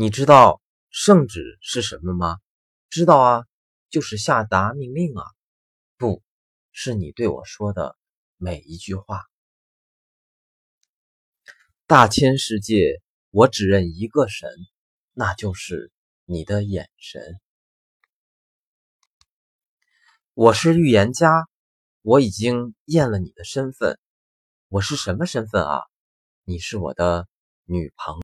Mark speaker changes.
Speaker 1: 你知道圣旨是什么吗？
Speaker 2: 知道啊就是下达命令啊。
Speaker 1: 不是你对我说的每一句话。大千世界我只认一个神那就是你的眼神。我是预言家我已经验了你的身份。
Speaker 2: 我是什么身份啊？
Speaker 1: 你是我的女朋友。